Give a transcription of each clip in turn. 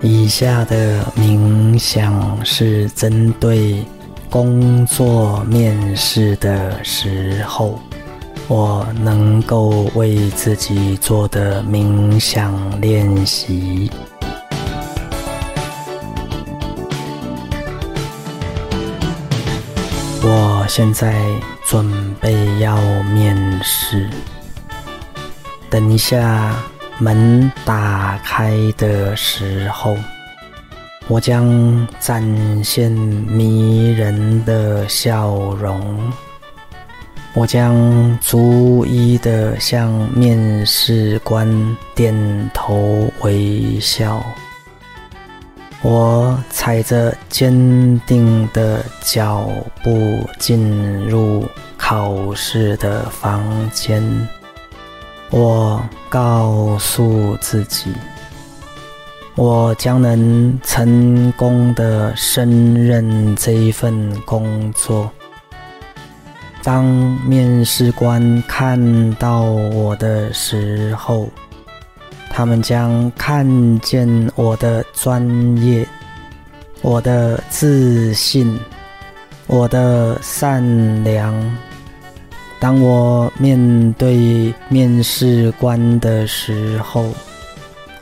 以下的冥想是针对工作面试的时候，我能够为自己做的冥想练习。我现在准备要面试，等一下。门打开的时候，我将展现迷人的笑容。我将逐一的向面试官点头微笑。我踩着坚定的脚步进入考试的房间。我告诉自己，我将能成功的胜任这份工作。当面试官看到我的时候，他们将看见我的专业、我的自信、我的善良。当我面对面试官的时候，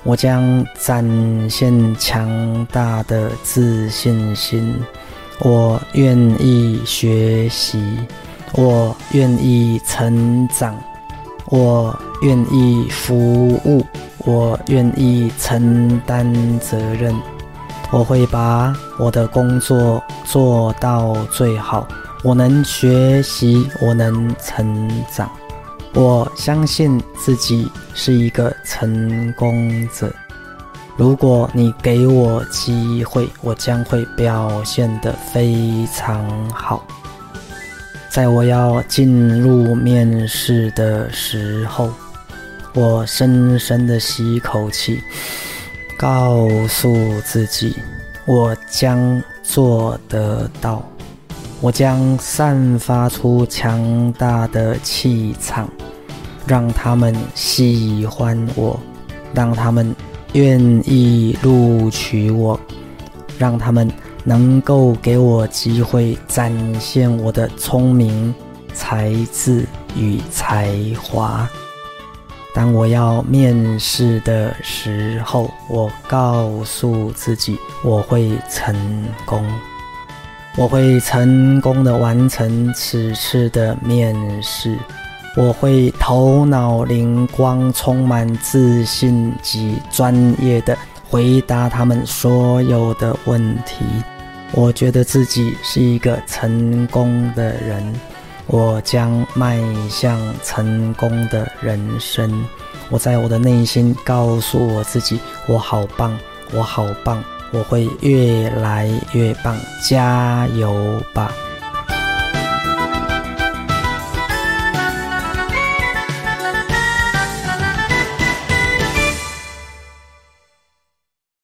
我将展现强大的自信心。我愿意学习，我愿意成长，我愿意服务，我愿意承担责任。我会把我的工作做到最好。我能学习，我能成长，我相信自己是一个成功者。如果你给我机会，我将会表现得非常好。在我要进入面试的时候，我深深的吸一口气，告诉自己，我将做得到。我将散发出强大的气场，让他们喜欢我，让他们愿意录取我，让他们能够给我机会展现我的聪明、才智与才华。当我要面试的时候，我告诉自己我会成功。我会成功的完成此次的面试，我会头脑灵光、充满自信及专业的回答他们所有的问题。我觉得自己是一个成功的人，我将迈向成功的人生。我在我的内心告诉我自己：我好棒，我好棒。我会越来越棒，加油吧！